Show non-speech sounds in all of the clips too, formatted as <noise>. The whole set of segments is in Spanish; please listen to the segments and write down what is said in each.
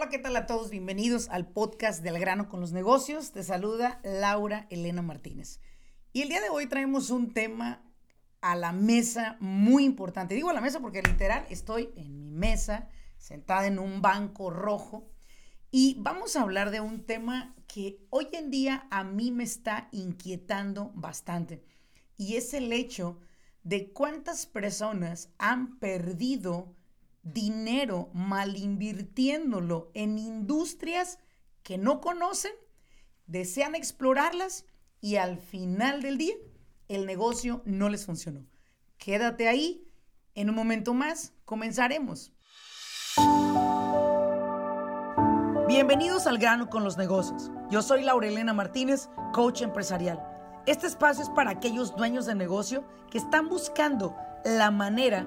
Hola, ¿qué tal a todos? Bienvenidos al podcast del grano con los negocios. Te saluda Laura Elena Martínez. Y el día de hoy traemos un tema a la mesa muy importante. Digo a la mesa porque literal estoy en mi mesa, sentada en un banco rojo. Y vamos a hablar de un tema que hoy en día a mí me está inquietando bastante. Y es el hecho de cuántas personas han perdido dinero mal invirtiéndolo en industrias que no conocen, desean explorarlas y al final del día el negocio no les funcionó. Quédate ahí, en un momento más comenzaremos. Bienvenidos al grano con los negocios. Yo soy Laurelena Martínez, coach empresarial. Este espacio es para aquellos dueños de negocio que están buscando la manera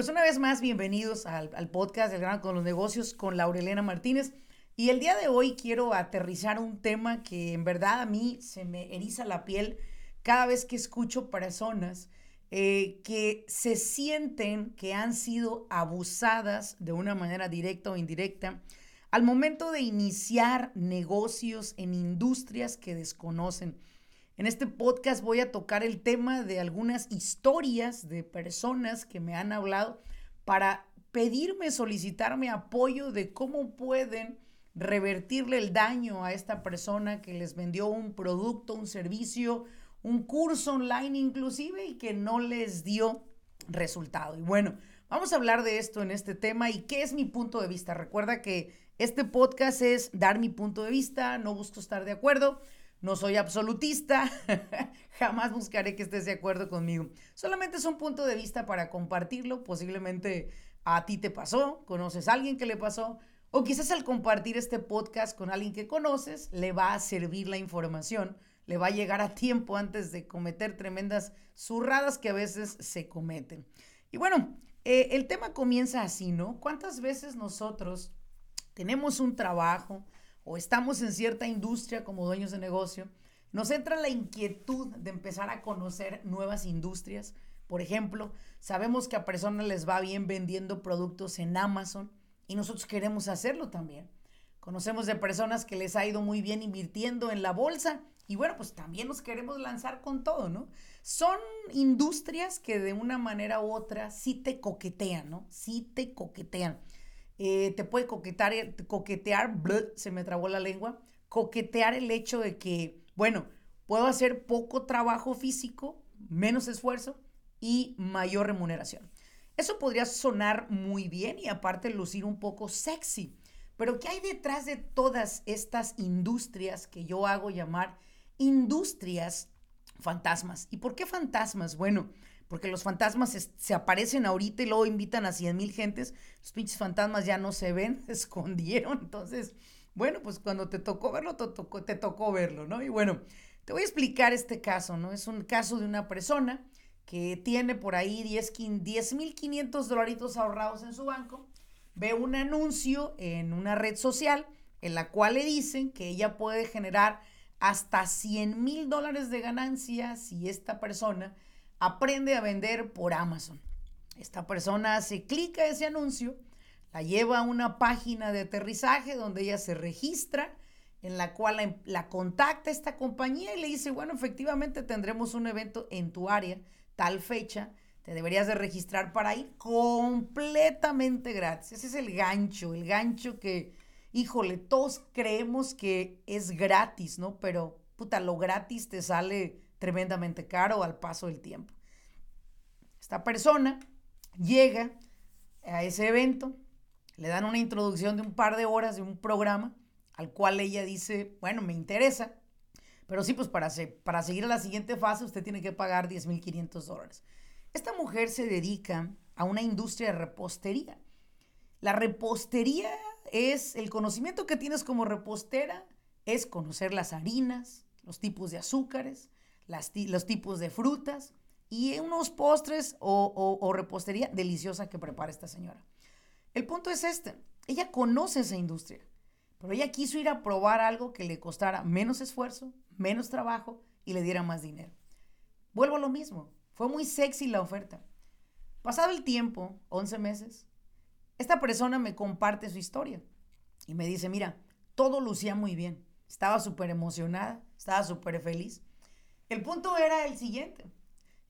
Pues una vez más, bienvenidos al, podcast del Gran con los Negocios con Laurelena Martínez. Y el día de hoy quiero aterrizar un tema que en verdad a mí se me eriza la piel cada vez que escucho personas eh, que se sienten que han sido abusadas de una manera directa o indirecta al momento de iniciar negocios en industrias que desconocen. En este podcast voy a tocar el tema de algunas historias de personas que me han hablado para pedirme, solicitarme apoyo de cómo pueden revertirle el daño a esta persona que les vendió un producto, un servicio, un curso online inclusive y que no les dio resultado. Y bueno, vamos a hablar de esto en este tema y qué es mi punto de vista. Recuerda que este podcast es dar mi punto de vista, no busco estar de acuerdo. No soy absolutista, <laughs> jamás buscaré que estés de acuerdo conmigo. Solamente es un punto de vista para compartirlo. Posiblemente a ti te pasó, conoces a alguien que le pasó, o quizás al compartir este podcast con alguien que conoces, le va a servir la información, le va a llegar a tiempo antes de cometer tremendas zurradas que a veces se cometen. Y bueno, eh, el tema comienza así, ¿no? ¿Cuántas veces nosotros tenemos un trabajo? O estamos en cierta industria como dueños de negocio, nos entra la inquietud de empezar a conocer nuevas industrias. Por ejemplo, sabemos que a personas les va bien vendiendo productos en Amazon y nosotros queremos hacerlo también. Conocemos de personas que les ha ido muy bien invirtiendo en la bolsa y bueno, pues también nos queremos lanzar con todo, ¿no? Son industrias que de una manera u otra sí te coquetean, ¿no? Sí te coquetean. Eh, te puede coquetear, eh, coquetear, se me trabó la lengua, coquetear el hecho de que, bueno, puedo hacer poco trabajo físico, menos esfuerzo y mayor remuneración. Eso podría sonar muy bien y aparte lucir un poco sexy, pero ¿qué hay detrás de todas estas industrias que yo hago llamar industrias fantasmas? ¿Y por qué fantasmas? Bueno, porque los fantasmas se, aparecen ahorita y luego invitan a 100 mil gentes, los pinches fantasmas ya no se ven, <laughs> se escondieron, entonces, bueno, pues cuando te tocó verlo, te tocó, te tocó verlo, ¿no? Y bueno, te voy a explicar este caso, ¿no? Es un caso de una persona que tiene por ahí 10 mil 500 dolaritos ahorrados en su banco, ve un anuncio en una red social en la cual le dicen que ella puede generar hasta 100 mil dólares de ganancia si esta persona aprende a vender por Amazon. Esta persona hace clic a ese anuncio, la lleva a una página de aterrizaje donde ella se registra, en la cual la, contacta esta compañía y le dice, bueno, efectivamente tendremos un evento en tu área, tal fecha, te deberías de registrar para ir completamente gratis. Ese es el gancho, el gancho que, híjole, todos creemos que es gratis, ¿no? Pero, puta, lo gratis te sale tremendamente caro al paso del tiempo. Esta persona llega a ese evento, le dan una introducción de un par de horas de un programa al cual ella dice, bueno, me interesa, pero sí, pues para, para seguir a la siguiente fase usted tiene que pagar 10.500 dólares. Esta mujer se dedica a una industria de repostería. La repostería es el conocimiento que tienes como repostera, es conocer las harinas, los tipos de azúcares, los tipos de frutas y unos postres o, repostería deliciosa que prepara esta señora. El punto es este, ella conoce esa industria, pero ella quiso ir a probar algo que le costara menos esfuerzo, menos trabajo y le diera más dinero. Vuelvo a lo mismo, fue muy sexy la oferta. Pasado el tiempo, 11 meses, esta persona me comparte su historia y me dice, mira, todo lucía muy bien, estaba súper emocionada, estaba súper feliz. El punto era el siguiente,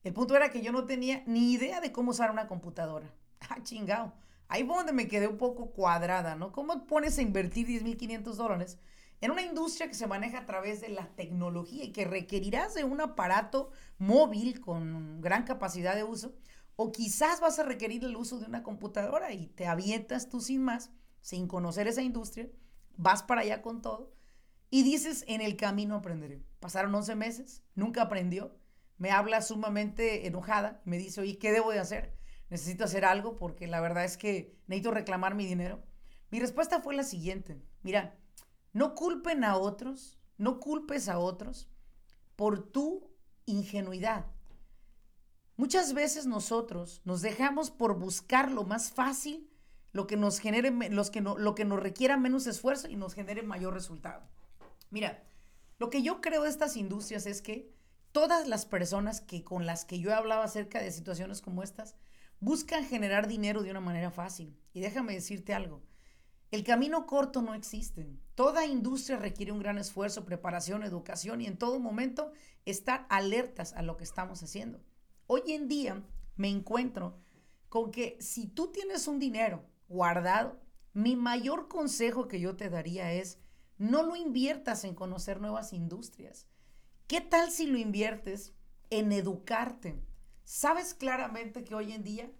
el punto era que yo no tenía ni idea de cómo usar una computadora. <laughs> Ah, chingado. Ahí fue donde me quedé un poco cuadrada, ¿no? ¿Cómo pones a invertir 10.500 dólares en una industria que se maneja a través de la tecnología y que requerirás de un aparato móvil con gran capacidad de uso? O quizás vas a requerir el uso de una computadora y te avientas tú sin más, sin conocer esa industria, vas para allá con todo y dices, en el camino aprenderé. Pasaron 11 meses, nunca aprendió, me habla sumamente enojada, me dice, oye, ¿qué debo de hacer? Necesito hacer algo porque la verdad es que necesito reclamar mi dinero. Mi respuesta fue la siguiente, mira, no culpen a otros, no culpes a otros por tu ingenuidad. Muchas veces nosotros nos dejamos por buscar lo más fácil, lo que nos genere, los que no, lo que nos requiera menos esfuerzo y nos genere mayor resultado. Mira, lo que yo creo de estas industrias es que todas las personas que con las que yo he hablado acerca de situaciones como estas buscan generar dinero de una manera fácil. Y déjame decirte algo, el camino corto no existe. Toda industria requiere un gran esfuerzo, preparación, educación y en todo momento estar alertas a lo que estamos haciendo. Hoy en día me encuentro con que si tú tienes un dinero guardado, mi mayor consejo que yo te daría es no lo inviertas en conocer nuevas industrias. ¿Qué tal si lo inviertes en educarte? Sabes claramente que hoy en día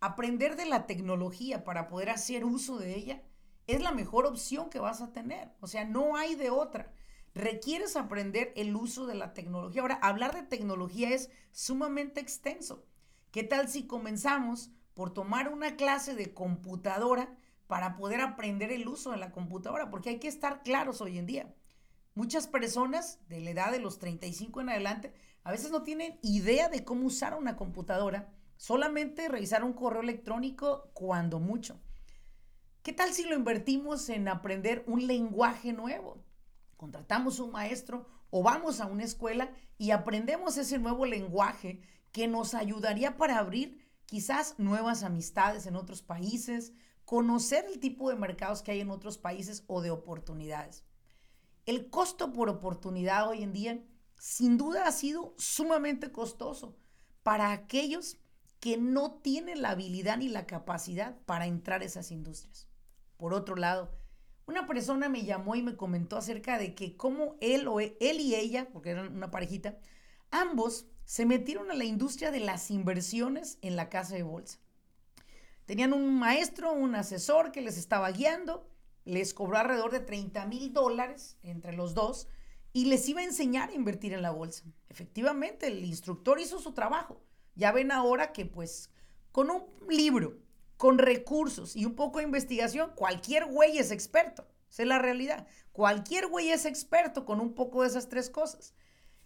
aprender de la tecnología para poder hacer uso de ella es la mejor opción que vas a tener. O sea, no hay de otra. Requieres aprender el uso de la tecnología. Ahora, hablar de tecnología es sumamente extenso. ¿Qué tal si comenzamos por tomar una clase de computadora para poder aprender el uso de la computadora? Porque hay que estar claros hoy en día. Muchas personas de la edad de los 35 en adelante a veces no tienen idea de cómo usar una computadora, solamente revisar un correo electrónico cuando mucho. ¿Qué tal si lo invertimos en aprender un lenguaje nuevo? Contratamos un maestro o vamos a una escuela y aprendemos ese nuevo lenguaje que nos ayudaría para abrir quizás nuevas amistades en otros países, conocer el tipo de mercados que hay en otros países o de oportunidades. El costo por oportunidad hoy en día sin duda ha sido sumamente costoso para aquellos que no tienen la habilidad ni la capacidad para entrar a esas industrias. Por otro lado, una persona me llamó y me comentó acerca de que como él o e, él y ella, porque eran una parejita, ambos se metieron a la industria de las inversiones en la casa de bolsa. Tenían un maestro, un asesor que les estaba guiando les cobró alrededor de 30 mil dólares entre los dos y les iba a enseñar a invertir en la bolsa. Efectivamente, el instructor hizo su trabajo. Ya ven ahora que pues con un libro, con recursos y un poco de investigación, cualquier güey es experto. Esa es la realidad. Cualquier güey es experto con un poco de esas tres cosas.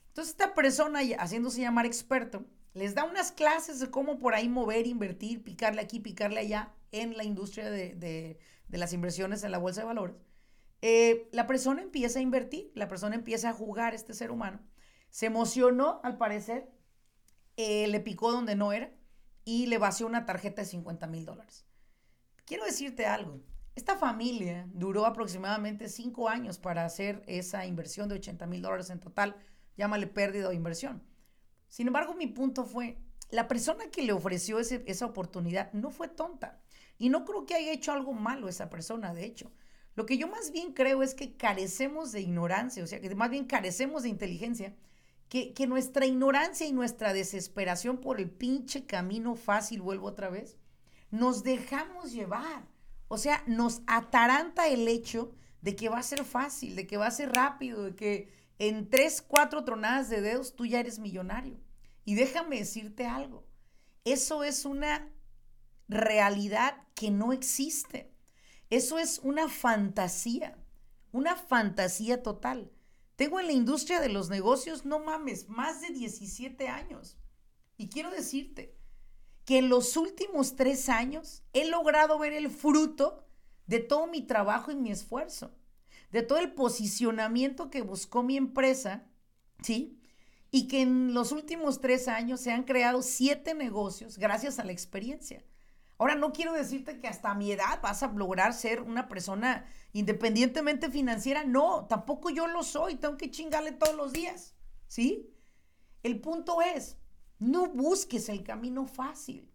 Entonces esta persona, haciéndose llamar experto, les da unas clases de cómo por ahí mover, invertir, picarle aquí, picarle allá en la industria de, las inversiones en la bolsa de valores. Eh, la persona empieza a invertir, la persona empieza a jugar este ser humano. Se emocionó, al parecer, eh, le picó donde no era y le vació una tarjeta de 50 mil dólares. Quiero decirte algo. Esta familia duró aproximadamente cinco años para hacer esa inversión de 80 mil dólares en total. Llámale pérdida o inversión. Sin embargo, mi punto fue, la persona que le ofreció esa oportunidad no fue tonta. Y no creo que haya hecho algo malo esa persona, de hecho. Lo que yo más bien creo es que carecemos de ignorancia, o sea, que más bien carecemos de inteligencia, que, que nuestra ignorancia y nuestra desesperación por el pinche camino fácil, vuelvo otra vez, nos dejamos llevar. O sea, nos ataranta el hecho de que va a ser fácil, de que va a ser rápido, de que en tres, cuatro tronadas de dedos tú ya eres millonario. Y déjame decirte algo, eso es una realidad que no existe. Eso es una fantasía, una fantasía total. Tengo en la industria de los negocios, no mames, más de 17 años. Y quiero decirte que en los últimos tres años he logrado ver el fruto de todo mi trabajo y mi esfuerzo, de todo el posicionamiento que buscó mi empresa, ¿sí? Y que en los últimos tres años se han creado siete negocios gracias a la experiencia. Ahora, no quiero decirte que hasta mi edad vas a lograr ser una persona independientemente financiera. No, tampoco yo lo soy. Tengo que chingarle todos los días. ¿Sí? El punto es, no busques el camino fácil.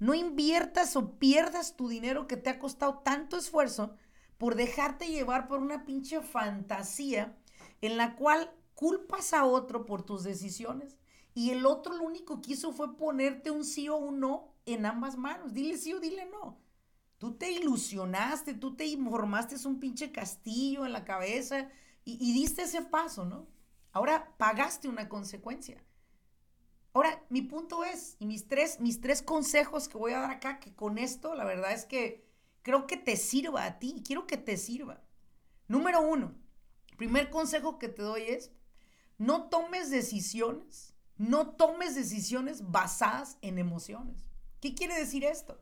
No inviertas o pierdas tu dinero que te ha costado tanto esfuerzo por dejarte llevar por una pinche fantasía en la cual culpas a otro por tus decisiones y el otro lo único que hizo fue ponerte un sí o un no en ambas manos. Dile sí o dile no. Tú te ilusionaste, tú te informaste, es un pinche castillo en la cabeza y, diste ese paso, ¿no? Ahora pagaste una consecuencia. Ahora, mi punto es, y mis tres, mis tres consejos que voy a dar acá, que con esto, la verdad es que creo que te sirva a ti, quiero que te sirva. Número uno, primer consejo que te doy es, no tomes decisiones, no tomes decisiones basadas en emociones. ¿Qué quiere decir esto?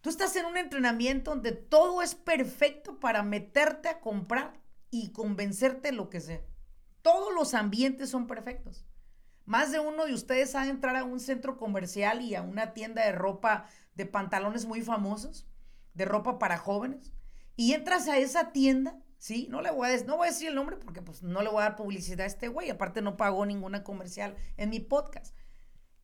Tú estás en un entrenamiento donde todo es perfecto para meterte a comprar y convencerte de lo que sea. Todos los ambientes son perfectos. Más de uno de ustedes ha de entrar a un centro comercial y a una tienda de ropa de pantalones muy famosos, de ropa para jóvenes, y entras a esa tienda, ¿sí? No le voy a, no voy a decir el nombre porque pues no le voy a dar publicidad a este güey, aparte no pagó ninguna comercial en mi podcast.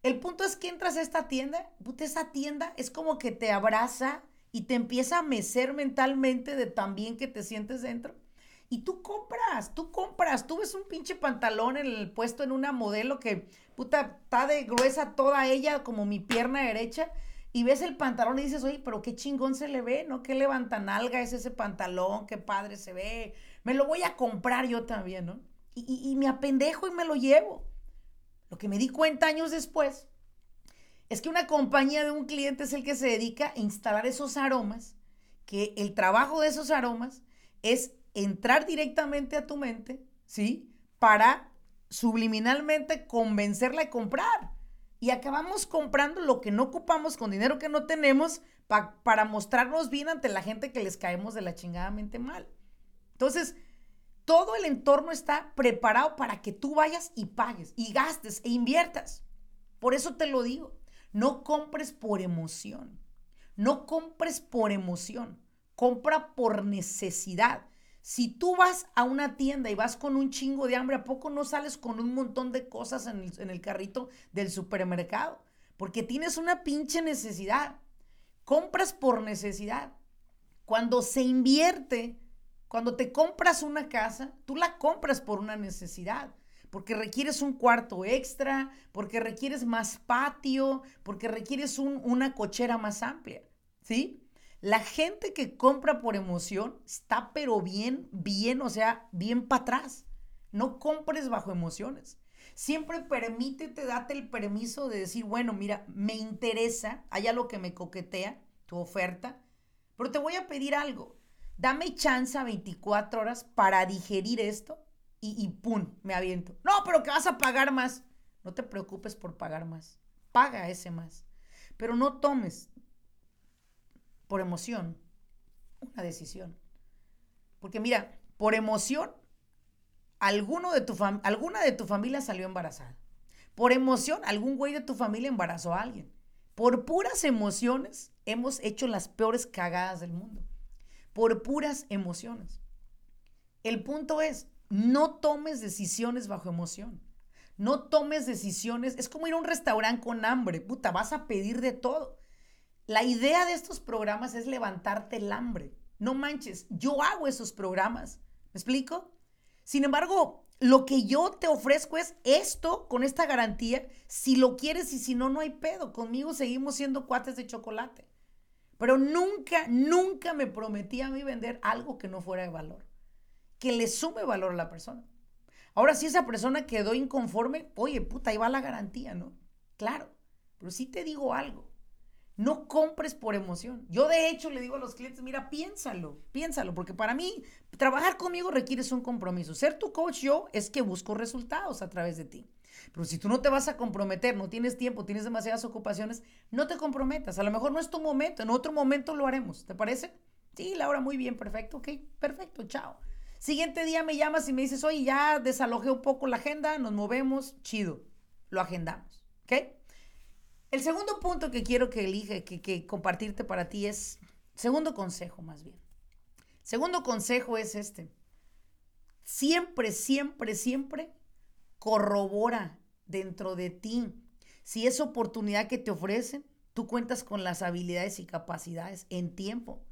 El punto es que entras a esta tienda, puta, esa tienda es como que te abraza y te empieza a mecer mentalmente de tan bien que te sientes dentro. Y tú compras, tú compras, tú ves un pinche pantalón en el puesto en una modelo que, puta, está de gruesa toda ella como mi pierna derecha. Y ves el pantalón y dices, oye, pero qué chingón se le ve, ¿no? Qué levantanalga es ese pantalón, qué padre se ve. Me lo voy a comprar yo también, ¿no? Y, y, y me apendejo y me lo llevo. Lo que me di cuenta años después es que una compañía de un cliente es el que se dedica a instalar esos aromas, que el trabajo de esos aromas es entrar directamente a tu mente, ¿sí? Para subliminalmente convencerla de comprar. Y acabamos comprando lo que no ocupamos con dinero que no tenemos para mostrarnos bien ante la gente que les caemos de la chingadamente mal. Entonces, todo el entorno está preparado para que tú vayas y pagues y gastes e inviertas. Por eso te lo digo, no compres por emoción. No compres por emoción. Compra por necesidad. Si tú vas a una tienda y vas con un chingo de hambre, ¿a poco no sales con un montón de cosas en el, carrito del supermercado? Porque tienes una pinche necesidad. Compras por necesidad. Cuando se invierte cuando te compras una casa, tú la compras por una necesidad, porque requieres un cuarto extra, porque requieres más patio, porque requieres una cochera más amplia, ¿sí? La gente que compra por emoción está pero bien, bien, o sea, bien para atrás. No compres bajo emociones. Siempre permítete, date el permiso de decir, bueno, mira, me interesa, hay algo que me coquetea, tu oferta, pero te voy a pedir algo dame chance a 24 horas para digerir esto y, y pum, me aviento. No, pero que vas a pagar más. No te preocupes por pagar más. Paga ese más. Pero no tomes por emoción una decisión. Porque mira, por emoción, de tu alguna de tu familia salió embarazada. Por emoción, algún güey de tu familia embarazó a alguien. Por puras emociones, hemos hecho las peores cagadas del mundo por puras emociones. El punto es, no tomes decisiones bajo emoción. No tomes decisiones, es como ir a un restaurante con hambre, puta, vas a pedir de todo. La idea de estos programas es levantarte el hambre. No manches, yo hago esos programas. ¿Me explico? Sin embargo, lo que yo te ofrezco es esto con esta garantía. Si lo quieres y si no, no hay pedo. Conmigo seguimos siendo cuates de chocolate. Pero nunca, nunca me prometí a mí vender algo que no fuera de valor, que le sume valor a la persona. Ahora, si esa persona quedó inconforme, oye, puta, ahí va la garantía, ¿no? Claro, pero sí te digo algo. No compres por emoción. Yo de hecho le digo a los clientes, mira, piénsalo, piénsalo, porque para mí trabajar conmigo requiere un compromiso. Ser tu coach yo es que busco resultados a través de ti. Pero si tú no te vas a comprometer, no tienes tiempo, tienes demasiadas ocupaciones, no te comprometas. A lo mejor no es tu momento, en otro momento lo haremos. ¿Te parece? Sí, Laura, muy bien, perfecto, ok, perfecto, chao. Siguiente día me llamas y me dices, oye, ya desalojé un poco la agenda, nos movemos, chido, lo agendamos, ¿ok? El segundo punto que quiero que elige, que, compartirte para ti es, segundo consejo más bien. Segundo consejo es este. Siempre, siempre, siempre corrobora dentro de ti si esa oportunidad que te ofrecen, tú cuentas con las habilidades y capacidades en tiempo,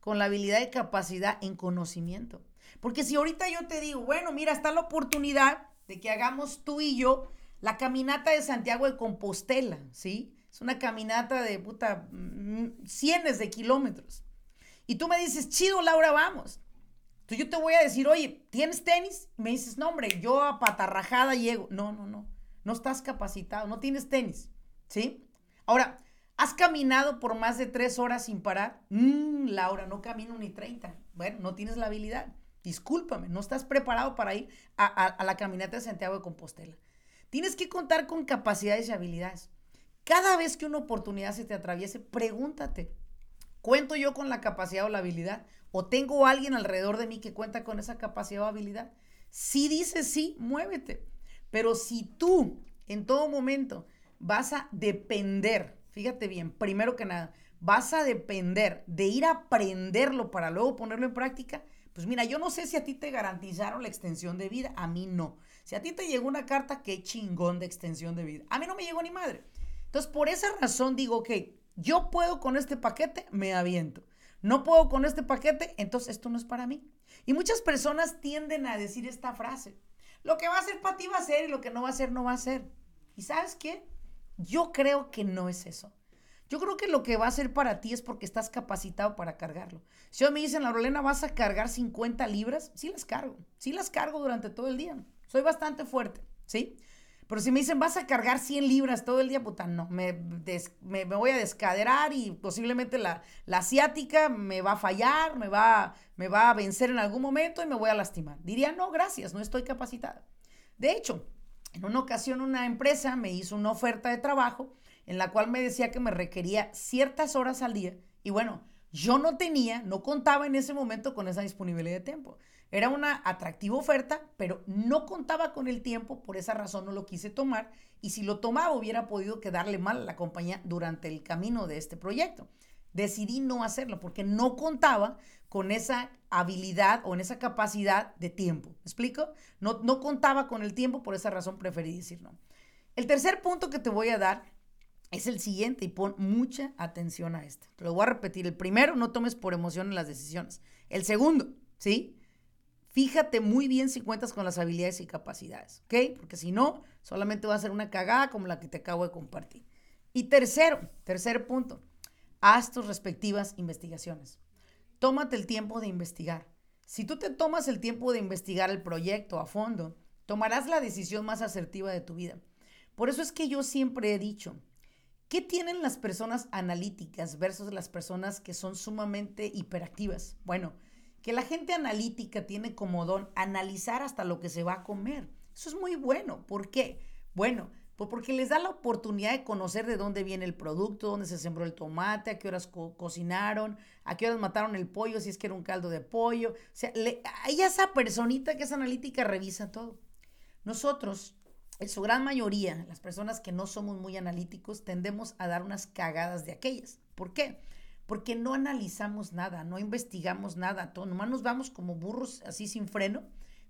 con la habilidad y capacidad en conocimiento. Porque si ahorita yo te digo, bueno, mira, está la oportunidad de que hagamos tú y yo la caminata de Santiago de Compostela, ¿sí? Es una caminata de puta mm, cientos de kilómetros. Y tú me dices, chido, Laura, vamos. Entonces yo te voy a decir, oye, ¿tienes tenis? Me dices, no, hombre, yo a patarrajada llego. No, no, no. No estás capacitado, no tienes tenis. ¿Sí? Ahora, ¿has caminado por más de tres horas sin parar? Mmm, Laura, no camino ni 30. Bueno, no tienes la habilidad. Discúlpame, no estás preparado para ir a la caminata de Santiago de Compostela. Tienes que contar con capacidades y habilidades. Cada vez que una oportunidad se te atraviese, pregúntate, ¿cuento yo con la capacidad o la habilidad? ¿O tengo alguien alrededor de mí que cuenta con esa capacidad o habilidad? Si dices sí, muévete. Pero si tú en todo momento vas a depender, fíjate bien, primero que nada, vas a depender de ir a aprenderlo para luego ponerlo en práctica, pues mira, yo no sé si a ti te garantizaron la extensión de vida, a mí no. Si a ti te llegó una carta, qué chingón de extensión de vida. A mí no me llegó ni madre. Entonces, por esa razón digo, que yo puedo con este paquete, me aviento. No puedo con este paquete, entonces esto no es para mí. Y muchas personas tienden a decir esta frase. Lo que va a ser para ti va a ser y lo que no va a ser no va a ser. ¿Y sabes qué? Yo creo que no es eso. Yo creo que lo que va a ser para ti es porque estás capacitado para cargarlo. Si hoy me dicen, Laurelena, ¿vas a cargar 50 libras? Sí las cargo. Sí las cargo durante todo el día. Soy bastante fuerte, ¿sí? Pero si me dicen, vas a cargar 100 libras todo el día, puta, no, me, me, voy a descaderar y posiblemente la, la, asiática me va a fallar, me va, me va a vencer en algún momento y me voy a lastimar. Diría, no, gracias, no estoy capacitada. De hecho, en una ocasión una empresa me hizo una oferta de trabajo en la cual me decía que me requería ciertas horas al día y bueno, yo no tenía, no contaba en ese momento con esa disponibilidad de tiempo. Era una atractiva oferta, pero no contaba con el tiempo, por esa razón no lo quise tomar y si lo tomaba hubiera podido quedarle mal a la compañía durante el camino de este proyecto. Decidí no hacerlo porque no contaba con esa habilidad o en esa capacidad de tiempo. ¿Me explico? No, no contaba con el tiempo, por esa razón preferí decir no. El tercer punto que te voy a dar es el siguiente y pon mucha atención a esto. Te lo voy a repetir. El primero, no tomes por emoción las decisiones. El segundo, ¿sí? Fíjate muy bien si cuentas con las habilidades y capacidades, ¿ok? Porque si no, solamente va a ser una cagada como la que te acabo de compartir. Y tercero, tercer punto, haz tus respectivas investigaciones. Tómate el tiempo de investigar. Si tú te tomas el tiempo de investigar el proyecto a fondo, tomarás la decisión más asertiva de tu vida. Por eso es que yo siempre he dicho, ¿qué tienen las personas analíticas versus las personas que son sumamente hiperactivas? Bueno, que la gente analítica tiene como don analizar hasta lo que se va a comer. Eso es muy bueno. ¿Por qué? Bueno, pues porque les da la oportunidad de conocer de dónde viene el producto, dónde se sembró el tomate, a qué horas cocinaron, a qué horas mataron el pollo, si es que era un caldo de pollo. O sea, hay esa personita que es analítica revisa todo. Nosotros, en su gran mayoría, las personas que no somos muy analíticos, tendemos a dar unas cagadas de aquellas. ¿Por qué? porque no analizamos nada, no investigamos nada, todo, nomás nos vamos como burros así sin freno,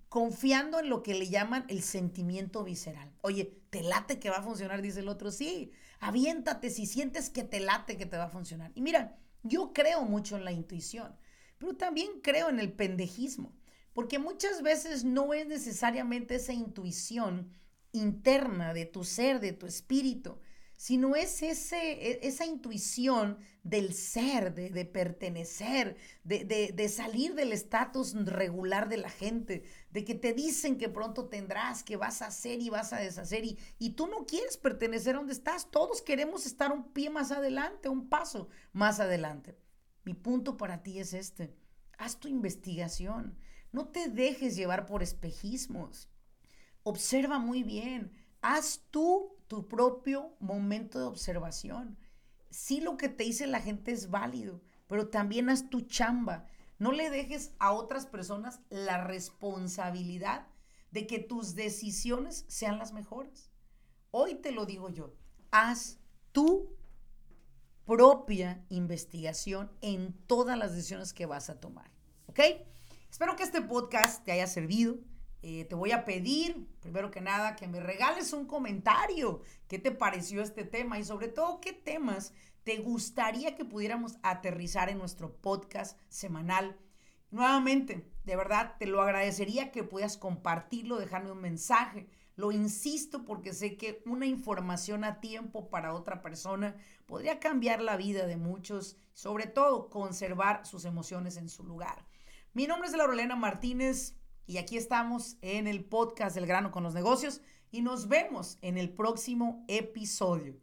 confiando en lo que le llaman el sentimiento visceral. Oye, ¿te late que va a funcionar? Dice el otro, sí, aviéntate si sientes que te late que te va a funcionar. Y mira, yo creo mucho en la intuición, pero también creo en el pendejismo, porque muchas veces no es necesariamente esa intuición interna de tu ser, de tu espíritu, sino es ese, e, esa intuición del ser, de, pertenecer, de, de, salir del estatus regular de la gente, de que te dicen que pronto tendrás, que vas a hacer y vas a deshacer, y, y tú no quieres pertenecer a donde estás, todos queremos estar un pie más adelante, un paso más adelante. Mi punto para ti es este, haz tu investigación, no te dejes llevar por espejismos, observa muy bien, haz tú tu propio momento de observación. Sí lo que te dice la gente es válido, pero también haz tu chamba. No le dejes a otras personas la responsabilidad de que tus decisiones sean las mejores. Hoy te lo digo yo, haz tu propia investigación en todas las decisiones que vas a tomar. ¿Ok? Espero que este podcast te haya servido eh, te voy a pedir, primero que nada, que me regales un comentario. ¿Qué te pareció este tema? Y sobre todo, ¿qué temas te gustaría que pudiéramos aterrizar en nuestro podcast semanal? Nuevamente, de verdad, te lo agradecería que puedas compartirlo, dejarme un mensaje. Lo insisto porque sé que una información a tiempo para otra persona podría cambiar la vida de muchos, sobre todo conservar sus emociones en su lugar. Mi nombre es Laurelena Martínez. Y aquí estamos en el podcast del grano con los negocios y nos vemos en el próximo episodio.